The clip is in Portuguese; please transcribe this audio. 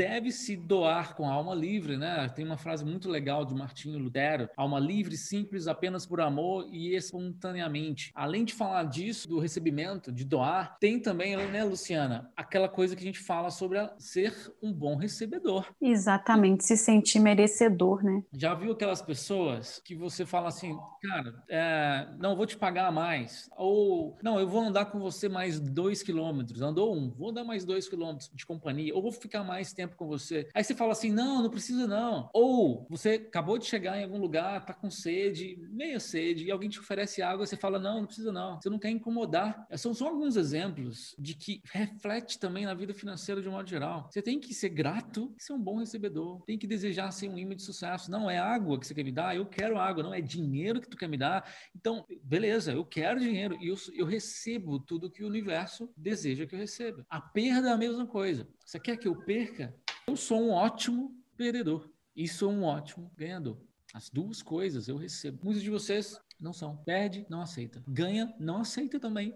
deve se doar com alma livre, né? Tem uma frase muito legal de Martinho Lutero: alma livre, simples, apenas por amor e espontaneamente. Além de falar disso, do recebimento, de doar, tem também, né, Luciana, aquela coisa que a gente fala sobre ser um bom recebedor. Exatamente, se sentir merecedor, né? Já viu aquelas pessoas que você fala assim, cara, é, não, vou te pagar mais, ou não, eu vou andar com você mais dois quilômetros, andou um, vou andar mais dois quilômetros de companhia, ou vou ficar mais tempo com você. Aí você fala assim, não, não precisa não. Ou você acabou de chegar em algum lugar, tá com sede, meia sede, e alguém te oferece água, você fala, não, não precisa não. Você não quer incomodar. São só alguns exemplos de que reflete também na vida financeira de um modo geral. Você tem que ser grato ser um bom recebedor. Tem que desejar ser um imã de sucesso. Não é água que você quer me dar, eu quero água, não é dinheiro que tu quer me dar. Então, beleza, eu quero dinheiro e eu, eu recebo tudo que o universo deseja que eu receba. A perda é a mesma coisa. Você quer que eu perca? Eu sou um ótimo perdedor e sou um ótimo ganhador. As duas coisas eu recebo. Muitos de vocês não são. Perde, não aceita. Ganha, não aceita também.